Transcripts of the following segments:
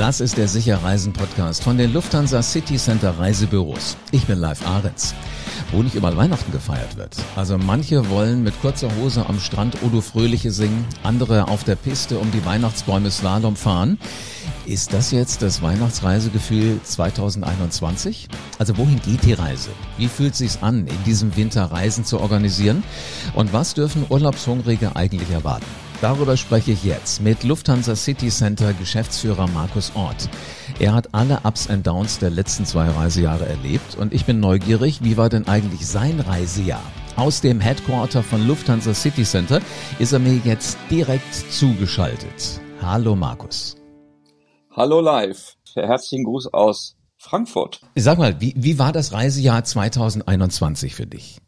Das ist der Sicherreisen Podcast von den Lufthansa City Center Reisebüros. Ich bin Live Ahrens. Wo nicht überall Weihnachten gefeiert wird. Also manche wollen mit kurzer Hose am Strand Odo Fröhliche singen, andere auf der Piste um die Weihnachtsbäume Slalom fahren. Ist das jetzt das Weihnachtsreisegefühl 2021? Also wohin geht die Reise? Wie fühlt sich's an, in diesem Winter Reisen zu organisieren? Und was dürfen Urlaubshungrige eigentlich erwarten? Darüber spreche ich jetzt mit Lufthansa City Center Geschäftsführer Markus Ort. Er hat alle Ups and Downs der letzten zwei Reisejahre erlebt und ich bin neugierig, wie war denn eigentlich sein Reisejahr? Aus dem Headquarter von Lufthansa City Center ist er mir jetzt direkt zugeschaltet. Hallo Markus. Hallo live. Herzlichen Gruß aus Frankfurt. Sag mal, wie, wie war das Reisejahr 2021 für dich?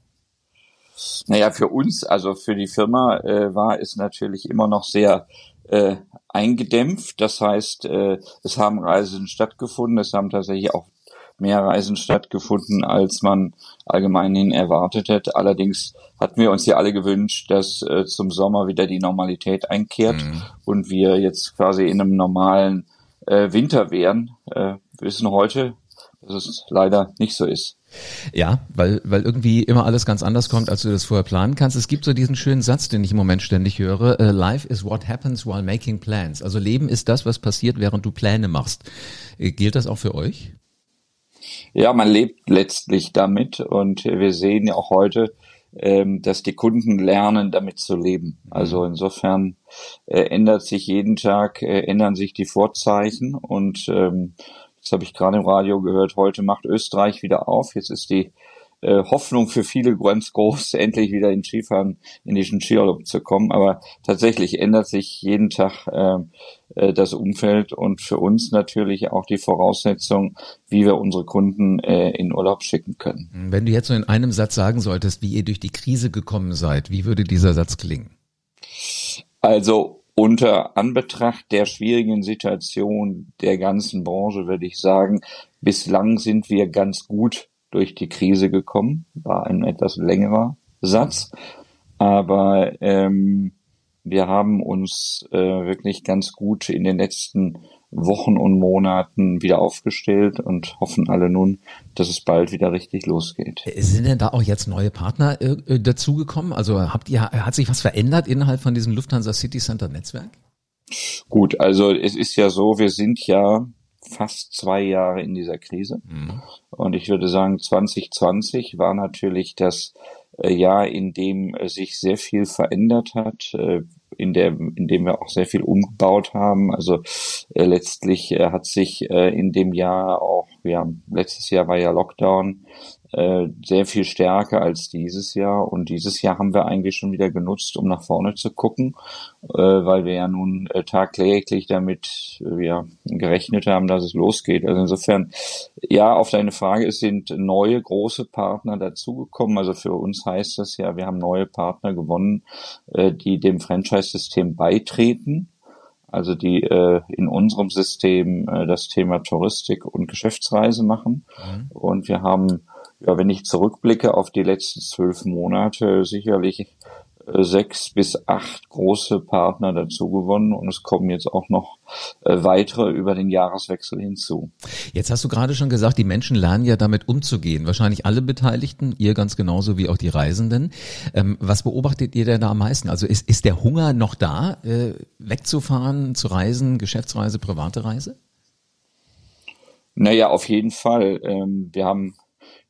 Naja, für uns, also für die Firma, äh, war es natürlich immer noch sehr äh, eingedämpft. Das heißt, äh, es haben Reisen stattgefunden, es haben tatsächlich auch mehr Reisen stattgefunden, als man allgemein erwartet hätte. Allerdings hatten wir uns ja alle gewünscht, dass äh, zum Sommer wieder die Normalität einkehrt mhm. und wir jetzt quasi in einem normalen äh, Winter wären. Äh, wir wissen heute, dass es leider nicht so ist. Ja, weil, weil irgendwie immer alles ganz anders kommt, als du das vorher planen kannst. Es gibt so diesen schönen Satz, den ich im Moment ständig höre. Uh, Life is what happens while making plans. Also Leben ist das, was passiert, während du Pläne machst. Äh, gilt das auch für euch? Ja, man lebt letztlich damit und wir sehen ja auch heute, ähm, dass die Kunden lernen, damit zu leben. Also mhm. insofern äh, ändert sich jeden Tag, äh, ändern sich die Vorzeichen und ähm, das habe ich gerade im Radio gehört, heute macht Österreich wieder auf. Jetzt ist die äh, Hoffnung für viele ganz groß, endlich wieder in Skifahren, in diesen Skiurlaub zu kommen. Aber tatsächlich ändert sich jeden Tag äh, äh, das Umfeld und für uns natürlich auch die Voraussetzung, wie wir unsere Kunden äh, in Urlaub schicken können. Wenn du jetzt so in einem Satz sagen solltest, wie ihr durch die Krise gekommen seid, wie würde dieser Satz klingen? Also unter Anbetracht der schwierigen Situation der ganzen Branche würde ich sagen, bislang sind wir ganz gut durch die Krise gekommen. War ein etwas längerer Satz. Aber ähm, wir haben uns äh, wirklich ganz gut in den letzten Wochen und Monaten wieder aufgestellt und hoffen alle nun, dass es bald wieder richtig losgeht. Sind denn da auch jetzt neue Partner äh, äh dazugekommen? Also habt ihr, hat sich was verändert innerhalb von diesem Lufthansa City Center Netzwerk? Gut, also es ist ja so, wir sind ja fast zwei Jahre in dieser Krise. Mhm. Und ich würde sagen, 2020 war natürlich das äh, Jahr, in dem sich sehr viel verändert hat, äh, in, der, in dem wir auch sehr viel umgebaut haben. Also äh, letztlich äh, hat sich äh, in dem Jahr auch, ja, letztes Jahr war ja Lockdown, äh, sehr viel stärker als dieses Jahr. Und dieses Jahr haben wir eigentlich schon wieder genutzt, um nach vorne zu gucken, äh, weil wir ja nun äh, tagtäglich damit äh, ja, gerechnet haben, dass es losgeht. Also insofern, ja, auf deine Frage, es sind neue große Partner dazugekommen. Also für uns heißt das ja, wir haben neue Partner gewonnen, äh, die dem Franchise-System beitreten also die äh, in unserem System äh, das Thema Touristik und Geschäftsreise machen. Mhm. Und wir haben ja, wenn ich zurückblicke auf die letzten zwölf Monate, sicherlich äh, sechs bis acht große Partner dazu gewonnen und es kommen jetzt auch noch äh, weitere über den Jahreswechsel hinzu. Jetzt hast du gerade schon gesagt, die Menschen lernen ja damit umzugehen. Wahrscheinlich alle Beteiligten, ihr ganz genauso wie auch die Reisenden. Ähm, was beobachtet ihr denn da am meisten? Also ist, ist der Hunger noch da, äh, wegzufahren, zu reisen, Geschäftsreise, private Reise? Naja, auf jeden Fall. Ähm, wir haben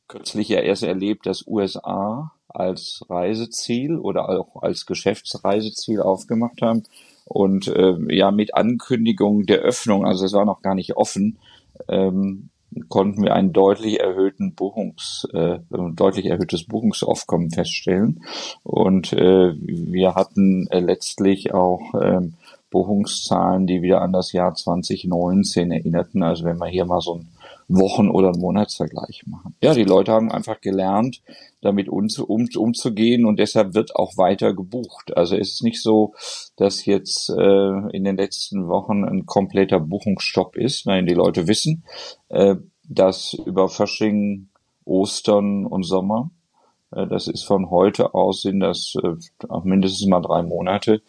kürzlich ja erst erlebt, dass USA als Reiseziel oder auch als Geschäftsreiseziel aufgemacht haben. Und äh, ja, mit Ankündigung der Öffnung, also es war noch gar nicht offen, ähm, konnten wir einen deutlich erhöhten Buchungs, äh, deutlich erhöhtes Buchungsaufkommen feststellen. Und äh, wir hatten äh, letztlich auch ähm, Buchungszahlen, die wieder an das Jahr 2019 erinnerten. Also wenn wir hier mal so ein Wochen- oder Monatsvergleich machen. Ja, die Leute haben einfach gelernt, damit um, um, umzugehen und deshalb wird auch weiter gebucht. Also es ist nicht so, dass jetzt äh, in den letzten Wochen ein kompletter Buchungsstopp ist. Nein, die Leute wissen, äh, dass über Fasching, Ostern und Sommer das ist von heute aus, sind das äh, auch mindestens mal drei Monate,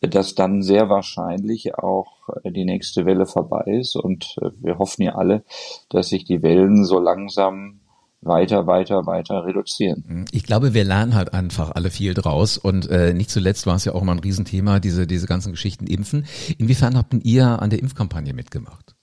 dass dann sehr wahrscheinlich auch die nächste Welle vorbei ist. Und wir hoffen ja alle, dass sich die Wellen so langsam weiter, weiter, weiter reduzieren. Mhm. Ich glaube, wir lernen halt einfach alle viel draus und äh, nicht zuletzt war es ja auch mal ein Riesenthema, diese, diese ganzen Geschichten impfen. Inwiefern habt ihr an der Impfkampagne mitgemacht?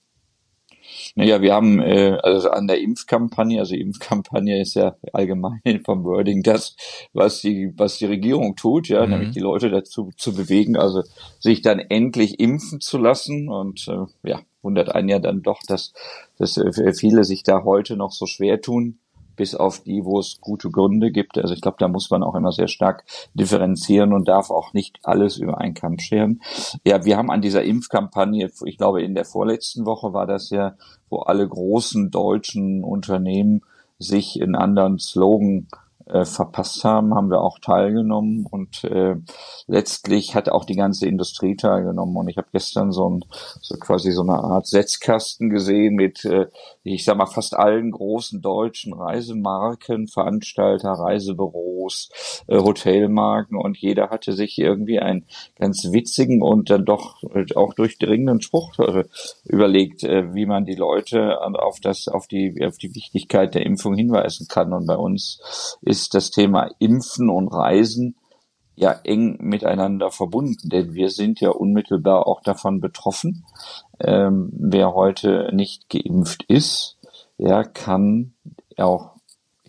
Naja, wir haben äh, also an der Impfkampagne, also Impfkampagne ist ja allgemein vom Wording das, was die, was die Regierung tut, ja, mhm. nämlich die Leute dazu zu bewegen, also sich dann endlich impfen zu lassen. Und äh, ja, wundert einen ja dann doch, dass, dass äh, viele sich da heute noch so schwer tun bis auf die, wo es gute Gründe gibt. Also ich glaube, da muss man auch immer sehr stark differenzieren und darf auch nicht alles über einen Kamm scheren. Ja, wir haben an dieser Impfkampagne, ich glaube, in der vorletzten Woche war das ja, wo alle großen deutschen Unternehmen sich in anderen Slogan äh, verpasst haben, haben wir auch teilgenommen und äh, letztlich hat auch die ganze Industrie teilgenommen und ich habe gestern so ein so quasi so eine Art Setzkasten gesehen mit äh, ich sag mal fast allen großen deutschen Reisemarken, Veranstalter, Reisebüros, äh, Hotelmarken und jeder hatte sich irgendwie einen ganz witzigen und dann doch äh, auch durchdringenden Spruch äh, überlegt, äh, wie man die Leute auf das auf die auf die Wichtigkeit der Impfung hinweisen kann. Und bei uns ist ist das Thema Impfen und Reisen ja eng miteinander verbunden, denn wir sind ja unmittelbar auch davon betroffen. Ähm, wer heute nicht geimpft ist, ja, kann auch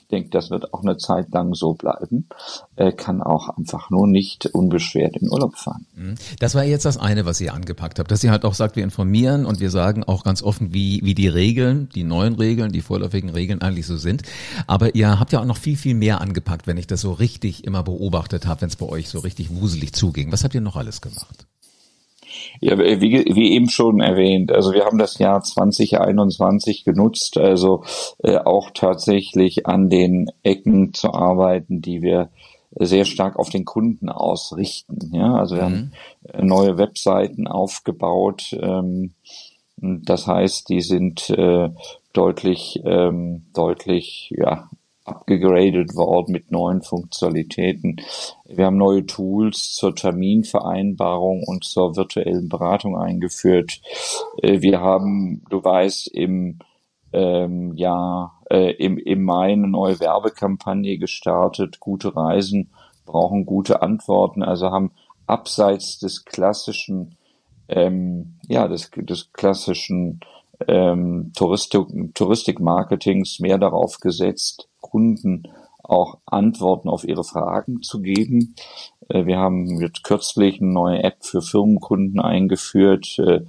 ich denke, das wird auch eine Zeit lang so bleiben, äh, kann auch einfach nur nicht unbeschwert in Urlaub fahren. Mhm. Das war jetzt das eine, was ihr angepackt habt, dass ihr halt auch sagt, wir informieren und wir sagen auch ganz offen, wie, wie die Regeln, die neuen Regeln, die vorläufigen Regeln eigentlich so sind. Aber ihr habt ja auch noch viel, viel mehr angepackt, wenn ich das so richtig immer beobachtet habe, wenn es bei euch so richtig wuselig zuging. Was habt ihr noch alles gemacht? Ja, wie, wie eben schon erwähnt, also wir haben das Jahr 2021 genutzt, also äh, auch tatsächlich an den Ecken zu arbeiten, die wir sehr stark auf den Kunden ausrichten. Ja, also wir mhm. haben äh, neue Webseiten aufgebaut. Ähm, das heißt, die sind äh, deutlich, ähm, deutlich ja, abgegradet worden mit neuen Funktionalitäten. Wir haben neue Tools zur Terminvereinbarung und zur virtuellen Beratung eingeführt. Äh, wir haben, du weißt, im ähm, Jahr, äh, im, im Mai eine neue Werbekampagne gestartet. Gute Reisen brauchen gute Antworten, also haben abseits des klassischen, ähm, ja, des, des klassischen ähm, Touristik, Touristikmarketings mehr darauf gesetzt, Kunden auch Antworten auf ihre Fragen zu geben. Äh, wir haben jetzt kürzlich eine neue App für Firmenkunden eingeführt, äh,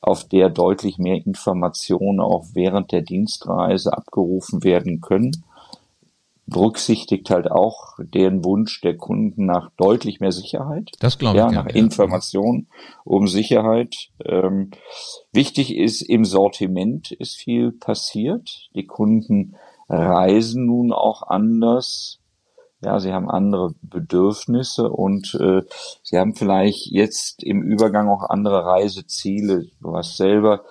auf der deutlich mehr Informationen auch während der Dienstreise abgerufen werden können. Berücksichtigt halt auch den Wunsch der Kunden nach deutlich mehr Sicherheit. Das glaube ich. Ja, nach ja. Informationen um Sicherheit. Ähm, wichtig ist, im Sortiment ist viel passiert. Die Kunden reisen nun auch anders. Ja, sie haben andere Bedürfnisse und äh, sie haben vielleicht jetzt im Übergang auch andere Reiseziele. Du hast selber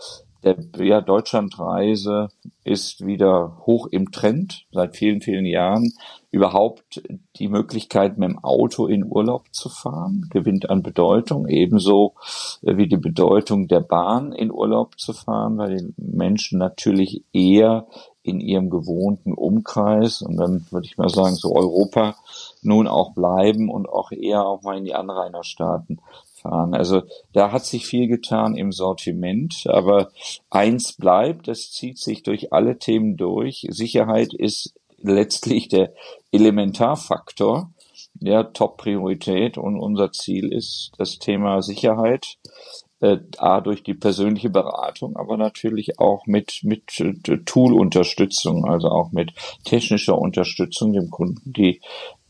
der ja, Deutschlandreise ist wieder hoch im Trend seit vielen, vielen Jahren. Überhaupt die Möglichkeit, mit dem Auto in Urlaub zu fahren, gewinnt an Bedeutung. Ebenso äh, wie die Bedeutung der Bahn in Urlaub zu fahren, weil die Menschen natürlich eher in ihrem gewohnten Umkreis und dann würde ich mal sagen, so Europa nun auch bleiben und auch eher auch mal in die Anrainerstaaten fahren. Also da hat sich viel getan im Sortiment, aber eins bleibt, das zieht sich durch alle Themen durch. Sicherheit ist letztlich der Elementarfaktor, ja, Top-Priorität und unser Ziel ist das Thema Sicherheit äh, A, durch die persönliche Beratung, aber natürlich auch mit, mit äh, Tool-Unterstützung, also auch mit technischer Unterstützung dem Kunden, die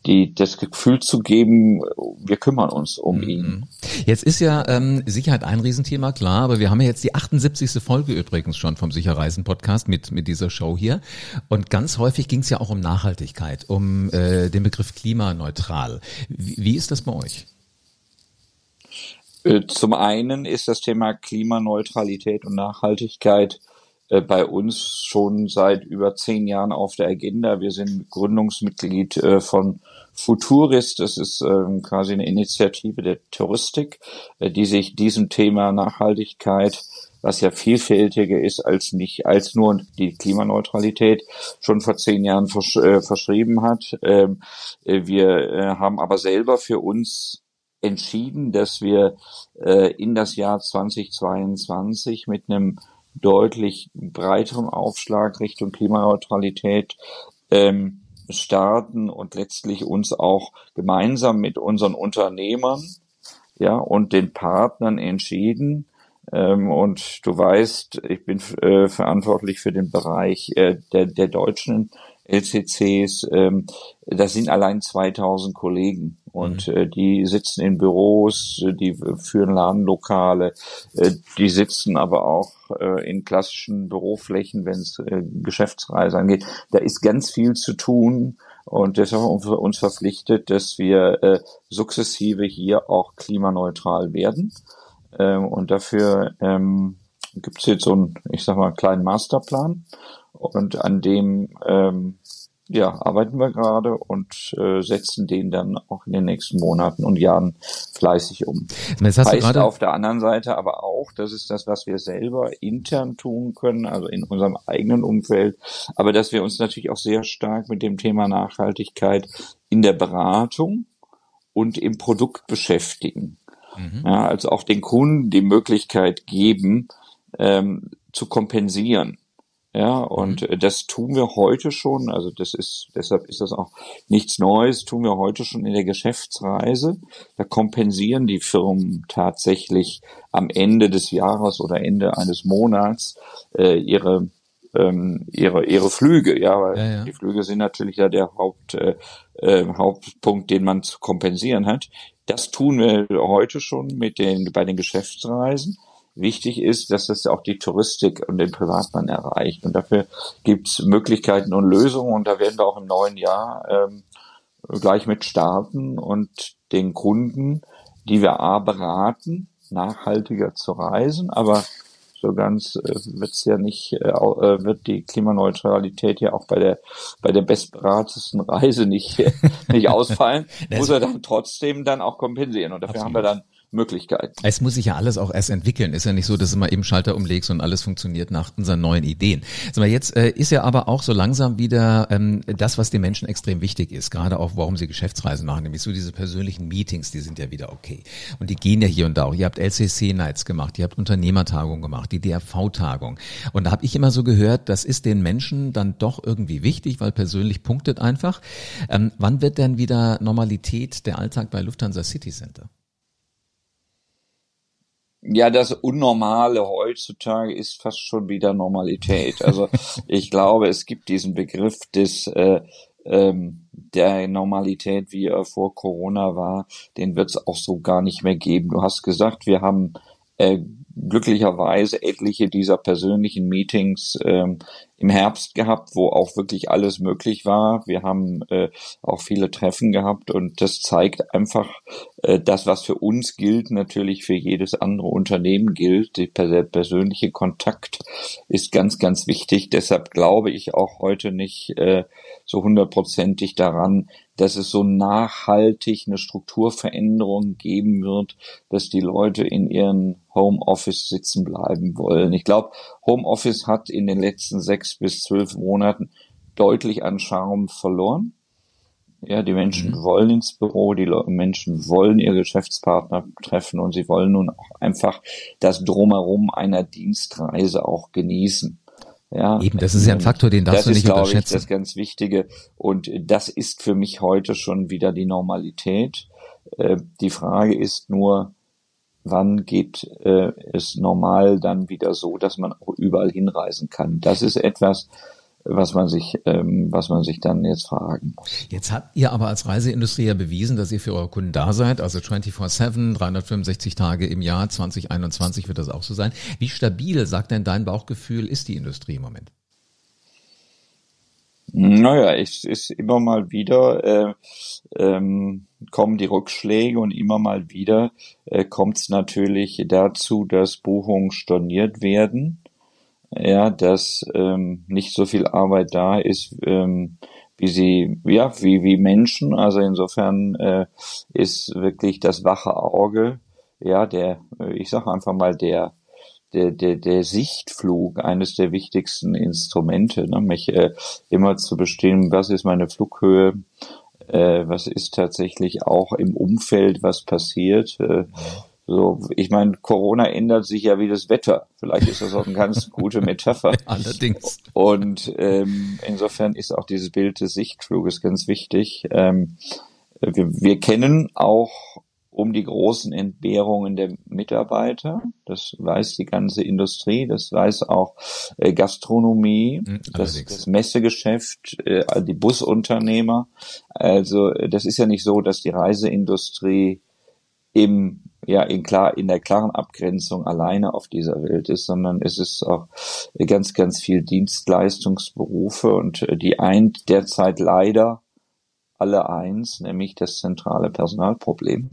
die das Gefühl zu geben, wir kümmern uns um mhm. ihn. Jetzt ist ja ähm, Sicherheit ein Riesenthema, klar, aber wir haben ja jetzt die 78. Folge übrigens schon vom Sicherreisen Podcast mit mit dieser Show hier und ganz häufig ging es ja auch um Nachhaltigkeit, um äh, den Begriff klimaneutral. Wie, wie ist das bei euch? Äh, zum einen ist das Thema Klimaneutralität und Nachhaltigkeit äh, bei uns schon seit über zehn Jahren auf der Agenda. Wir sind Gründungsmitglied äh, von Futurist. Das ist ähm, quasi eine Initiative der Touristik, die sich diesem Thema Nachhaltigkeit was ja vielfältiger ist als nicht als nur die Klimaneutralität schon vor zehn Jahren versch äh, verschrieben hat. Ähm, äh, wir haben aber selber für uns entschieden, dass wir äh, in das Jahr 2022 mit einem deutlich breiteren Aufschlag Richtung Klimaneutralität ähm, starten und letztlich uns auch gemeinsam mit unseren Unternehmern ja, und den Partnern entschieden. Ähm, und du weißt, ich bin äh, verantwortlich für den Bereich äh, der, der deutschen LCCs. Ähm, das sind allein 2000 Kollegen und mhm. äh, die sitzen in Büros, die führen Ladenlokale, äh, die sitzen aber auch äh, in klassischen Büroflächen, wenn es äh, Geschäftsreise angeht. Da ist ganz viel zu tun und deshalb haben wir uns verpflichtet, dass wir äh, sukzessive hier auch klimaneutral werden. Ähm, und dafür ähm, gibt es jetzt so einen, ich sag mal, kleinen Masterplan und an dem ähm, ja, arbeiten wir gerade und äh, setzen den dann auch in den nächsten Monaten und Jahren fleißig um. Das heißt gerade auf der anderen Seite aber auch, das ist das, was wir selber intern tun können, also in unserem eigenen Umfeld, aber dass wir uns natürlich auch sehr stark mit dem Thema Nachhaltigkeit in der Beratung und im Produkt beschäftigen. Mhm. Ja, also auch den Kunden die Möglichkeit geben, ähm, zu kompensieren. Ja, und mhm. das tun wir heute schon, also das ist, deshalb ist das auch nichts Neues, tun wir heute schon in der Geschäftsreise. Da kompensieren die Firmen tatsächlich am Ende des Jahres oder Ende eines Monats äh, ihre ähm, ihre ihre Flüge, ja, weil ja, ja. die Flüge sind natürlich ja der Haupt äh, äh, Hauptpunkt, den man zu kompensieren hat. Das tun wir heute schon mit den bei den Geschäftsreisen. Wichtig ist, dass das auch die Touristik und den Privatmann erreicht. Und dafür gibt es Möglichkeiten und Lösungen. Und da werden wir auch im neuen Jahr ähm, gleich mit starten und den Kunden, die wir A beraten, nachhaltiger zu reisen, aber so ganz äh, wird's ja nicht, äh, äh, wird die Klimaneutralität ja auch bei der bei der bestberatesten Reise nicht nicht ausfallen, muss er dann trotzdem dann auch kompensieren und dafür Absolut. haben wir dann Möglichkeiten. Es muss sich ja alles auch erst entwickeln. Ist ja nicht so, dass du mal eben Schalter umlegst und alles funktioniert nach unseren neuen Ideen. Sag jetzt äh, ist ja aber auch so langsam wieder ähm, das, was den Menschen extrem wichtig ist, gerade auch, warum sie Geschäftsreisen machen, nämlich so diese persönlichen Meetings, die sind ja wieder okay. Und die gehen ja hier und da auch. Ihr habt LCC-Nights gemacht, ihr habt Unternehmertagungen gemacht, die DRV-Tagung. Und da habe ich immer so gehört, das ist den Menschen dann doch irgendwie wichtig, weil persönlich punktet einfach. Ähm, wann wird denn wieder Normalität der Alltag bei Lufthansa City Center? Ja, das Unnormale heutzutage ist fast schon wieder Normalität. Also ich glaube, es gibt diesen Begriff des äh, ähm, der Normalität, wie er vor Corona war, den wird es auch so gar nicht mehr geben. Du hast gesagt, wir haben äh, glücklicherweise etliche dieser persönlichen Meetings ähm, im Herbst gehabt, wo auch wirklich alles möglich war. Wir haben äh, auch viele Treffen gehabt und das zeigt einfach, äh, das, was für uns gilt, natürlich für jedes andere Unternehmen gilt. Der persönliche Kontakt ist ganz, ganz wichtig. Deshalb glaube ich auch heute nicht äh, so hundertprozentig daran, dass es so nachhaltig eine Strukturveränderung geben wird, dass die Leute in ihren Homeoffice sitzen bleiben wollen. Ich glaube, Homeoffice hat in den letzten sechs bis zwölf Monaten deutlich an Charme verloren. Ja, die Menschen mhm. wollen ins Büro, die Menschen wollen ihre Geschäftspartner treffen und sie wollen nun auch einfach das Drumherum einer Dienstreise auch genießen. Ja, Eben, das ist ja ein Faktor, den darfst das du nicht ist, unterschätzen. Das ist, das ganz Wichtige und das ist für mich heute schon wieder die Normalität. Äh, die Frage ist nur, wann geht äh, es normal dann wieder so, dass man auch überall hinreisen kann. Das ist etwas, was man sich, ähm, was man sich dann jetzt fragen muss. Jetzt habt ihr aber als Reiseindustrie ja bewiesen, dass ihr für eure Kunden da seid, also 24/7, 365 Tage im Jahr, 2021 wird das auch so sein. Wie stabil, sagt denn dein Bauchgefühl, ist die Industrie im Moment? Naja, es ist immer mal wieder äh, ähm, kommen die Rückschläge und immer mal wieder äh, kommt es natürlich dazu, dass Buchungen storniert werden. Ja, dass ähm, nicht so viel Arbeit da ist, ähm, wie sie, ja, wie, wie Menschen. Also insofern äh, ist wirklich das wache Auge, ja, der, äh, ich sage einfach mal, der, der, der, der Sichtflug eines der wichtigsten Instrumente, ne? mich äh, immer zu bestimmen, was ist meine Flughöhe, äh, was ist tatsächlich auch im Umfeld, was passiert. Äh, so, ich meine, Corona ändert sich ja wie das Wetter. Vielleicht ist das auch eine ganz gute Metapher. Allerdings. Und ähm, insofern ist auch dieses Bild des Sichtfluges ganz wichtig. Ähm, wir, wir kennen auch um die großen Entbehrungen der Mitarbeiter. Das weiß die ganze Industrie, das weiß auch äh, Gastronomie, mhm, das, das, Messegeschäft, äh, die Busunternehmer. Also das ist ja nicht so, dass die Reiseindustrie im ja in klar in der klaren Abgrenzung alleine auf dieser Welt ist, sondern es ist auch ganz ganz viel Dienstleistungsberufe und äh, die eint derzeit leider alle eins, nämlich das zentrale Personalproblem.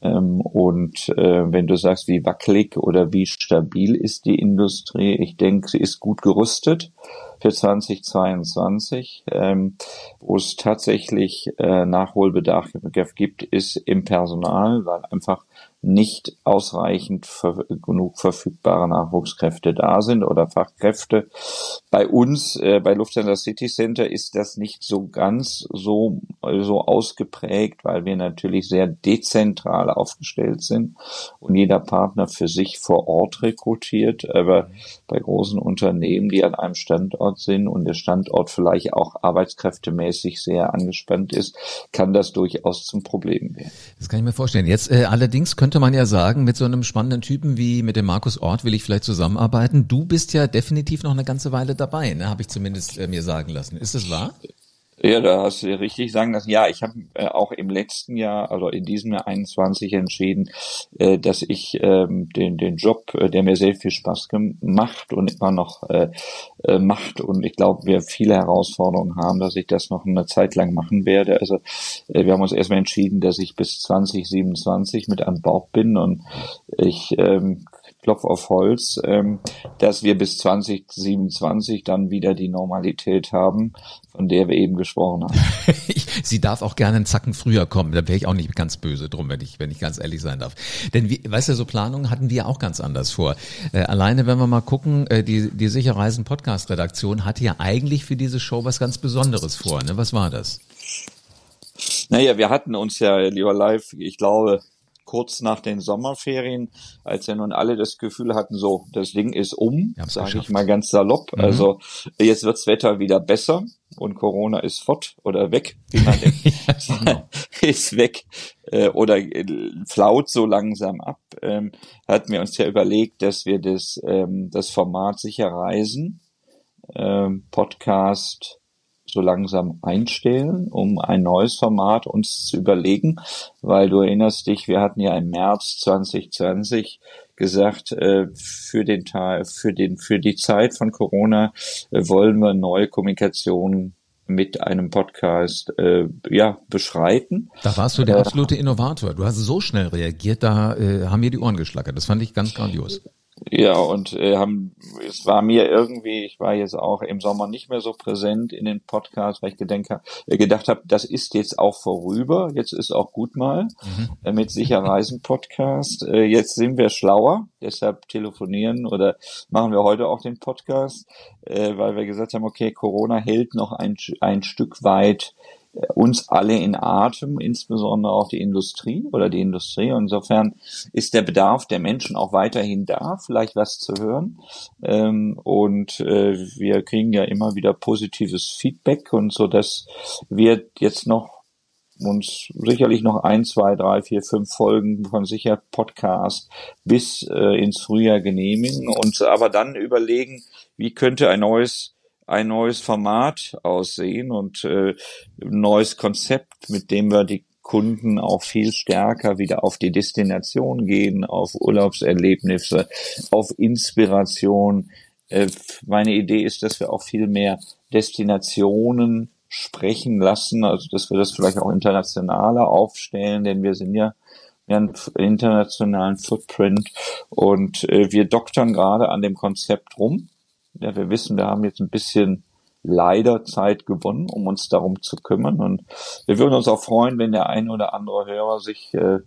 Ähm, und äh, wenn du sagst, wie wackelig oder wie stabil ist die Industrie, ich denke, sie ist gut gerüstet für 2022. Ähm, wo es tatsächlich äh, Nachholbedarf gibt, ist im Personal, weil einfach nicht ausreichend ver genug verfügbare Nachwuchskräfte da sind oder Fachkräfte. Bei uns, äh, bei Lufthansa City Center, ist das nicht so ganz so, so ausgeprägt, weil wir natürlich sehr dezentral aufgestellt sind und jeder Partner für sich vor Ort rekrutiert. Aber bei großen Unternehmen, die an einem Standort sind und der Standort vielleicht auch arbeitskräftemäßig sehr angespannt ist, kann das durchaus zum Problem werden. Das kann ich mir vorstellen. Jetzt äh, allerdings könnte man ja sagen, mit so einem spannenden Typen wie mit dem Markus Ort will ich vielleicht zusammenarbeiten. Du bist ja definitiv noch eine ganze Weile dabei, ne? habe ich zumindest äh, mir sagen lassen. Ist das wahr? Ja, da hast du richtig sagen lassen. Ja, ich habe äh, auch im letzten Jahr, also in diesem Jahr 21 entschieden, äh, dass ich ähm, den, den Job, äh, der mir sehr viel Spaß gemacht und immer noch äh, äh, macht und ich glaube, wir viele Herausforderungen haben, dass ich das noch eine Zeit lang machen werde. Also äh, wir haben uns erstmal entschieden, dass ich bis 2027 mit an Bord bin und ich ähm, Klopf auf Holz, ähm, dass wir bis 2027 dann wieder die Normalität haben, von der wir eben gesprochen haben. Sie darf auch gerne einen Zacken früher kommen. Da wäre ich auch nicht ganz böse drum, wenn ich, wenn ich ganz ehrlich sein darf. Denn wie, weißt du, so Planungen hatten wir auch ganz anders vor. Äh, alleine, wenn wir mal gucken, äh, die, die Sicherreisen Podcast Redaktion hatte ja eigentlich für diese Show was ganz Besonderes vor. Ne? Was war das? Naja, wir hatten uns ja, lieber Live, ich glaube, kurz nach den Sommerferien, als ja nun alle das Gefühl hatten, so, das Ding ist um, sage ich mal ganz salopp. Mhm. Also jetzt wirds Wetter wieder besser und Corona ist fort oder weg, wie man denkt, genau. ist weg äh, oder äh, flaut so langsam ab, ähm, hatten wir uns ja überlegt, dass wir das, ähm, das Format sicher reisen, ähm, Podcast, so langsam einstellen, um ein neues Format uns zu überlegen, weil du erinnerst dich, wir hatten ja im März 2020 gesagt, äh, für den Teil, für den, für die Zeit von Corona äh, wollen wir neue Kommunikation mit einem Podcast äh, ja beschreiten. Da warst du der absolute Innovator. Du hast so schnell reagiert, da äh, haben mir die Ohren geschlackert. Das fand ich ganz grandios. Ja, und äh, haben, es war mir irgendwie, ich war jetzt auch im Sommer nicht mehr so präsent in den Podcasts, weil ich gedenke, äh, gedacht habe, das ist jetzt auch vorüber, jetzt ist auch gut mal mhm. äh, mit Sicherreisen Podcast. Äh, jetzt sind wir schlauer, deshalb telefonieren oder machen wir heute auch den Podcast, äh, weil wir gesagt haben, okay, Corona hält noch ein, ein Stück weit uns alle in Atem, insbesondere auch die Industrie oder die Industrie. Insofern ist der Bedarf der Menschen auch weiterhin da, vielleicht was zu hören. Ähm, und äh, wir kriegen ja immer wieder positives Feedback und so, dass wir jetzt noch uns sicherlich noch ein, zwei, drei, vier, fünf Folgen von sicher Podcast bis äh, ins Frühjahr genehmigen und aber dann überlegen, wie könnte ein neues ein neues Format aussehen und äh, neues Konzept, mit dem wir die Kunden auch viel stärker wieder auf die Destination gehen, auf Urlaubserlebnisse, auf Inspiration. Äh, meine Idee ist, dass wir auch viel mehr Destinationen sprechen lassen, also dass wir das vielleicht auch internationaler aufstellen, denn wir sind ja einen internationalen Footprint und äh, wir doktern gerade an dem Konzept rum ja, wir wissen, wir haben jetzt ein bisschen leider Zeit gewonnen, um uns darum zu kümmern. Und wir würden uns auch freuen, wenn der ein oder andere Hörer sich äh,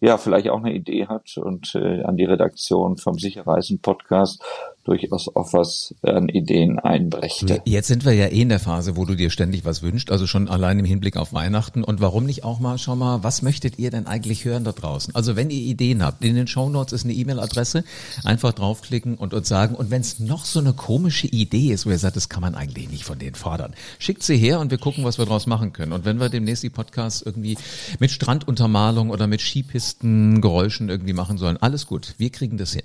ja vielleicht auch eine Idee hat und äh, an die Redaktion vom Sicherreisen Podcast durchaus auch was an Ideen einbrächte. Jetzt sind wir ja eh in der Phase, wo du dir ständig was wünschst, also schon allein im Hinblick auf Weihnachten. Und warum nicht auch mal, schau mal, was möchtet ihr denn eigentlich hören da draußen? Also wenn ihr Ideen habt, in den Show Notes ist eine E-Mail-Adresse, einfach draufklicken und uns sagen. Und wenn es noch so eine komische Idee ist, wo ihr sagt, das kann man eigentlich nicht von denen fordern, schickt sie her und wir gucken, was wir draus machen können. Und wenn wir demnächst die Podcasts irgendwie mit Stranduntermalung oder mit Skipisten, Geräuschen irgendwie machen sollen, alles gut, wir kriegen das hin.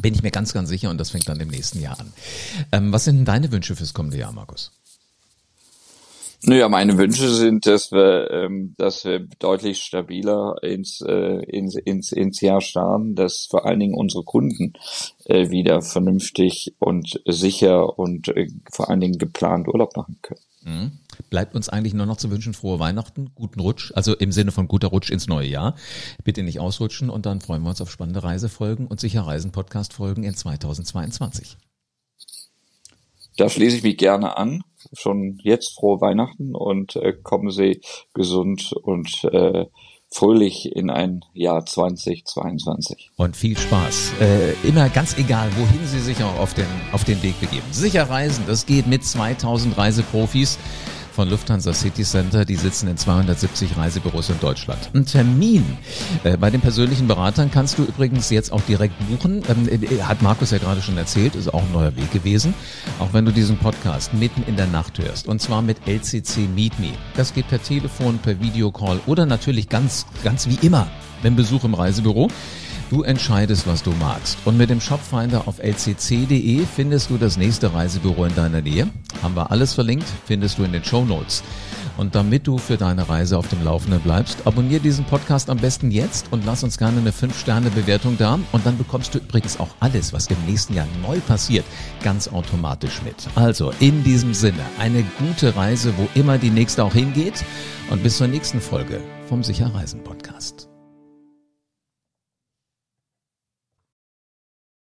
Bin ich mir ganz, ganz sicher und das fängt dann im nächsten Jahr an. Ähm, was sind denn deine Wünsche fürs kommende Jahr, Markus? Naja, meine Wünsche sind, dass wir, ähm, dass wir deutlich stabiler ins, äh, ins, ins, ins Jahr starten, dass vor allen Dingen unsere Kunden äh, wieder vernünftig und sicher und äh, vor allen Dingen geplant Urlaub machen können. Mhm. Bleibt uns eigentlich nur noch zu wünschen, frohe Weihnachten, guten Rutsch, also im Sinne von guter Rutsch ins neue Jahr. Bitte nicht ausrutschen und dann freuen wir uns auf spannende Reisefolgen und sicher Reisen-Podcast-Folgen in 2022. Da schließe ich mich gerne an. Schon jetzt frohe Weihnachten und äh, kommen Sie gesund und äh, fröhlich in ein Jahr 2022. Und viel Spaß. Äh, immer ganz egal, wohin Sie sich auch auf den, auf den Weg begeben. Sicher reisen, das geht mit 2000 Reiseprofis von Lufthansa City Center. Die sitzen in 270 Reisebüros in Deutschland. Ein Termin äh, bei den persönlichen Beratern kannst du übrigens jetzt auch direkt buchen. Ähm, äh, hat Markus ja gerade schon erzählt, ist auch ein neuer Weg gewesen. Auch wenn du diesen Podcast mitten in der Nacht hörst. Und zwar mit LCC Meet Me. Das geht per Telefon, per Videocall oder natürlich ganz, ganz wie immer, beim Besuch im Reisebüro. Du entscheidest, was du magst. Und mit dem Shopfinder auf lcc.de findest du das nächste Reisebüro in deiner Nähe. Haben wir alles verlinkt, findest du in den Show Notes. Und damit du für deine Reise auf dem Laufenden bleibst, abonniere diesen Podcast am besten jetzt und lass uns gerne eine 5-Sterne-Bewertung da. Und dann bekommst du übrigens auch alles, was im nächsten Jahr neu passiert, ganz automatisch mit. Also in diesem Sinne, eine gute Reise, wo immer die nächste auch hingeht. Und bis zur nächsten Folge vom Sicherreisen Podcast.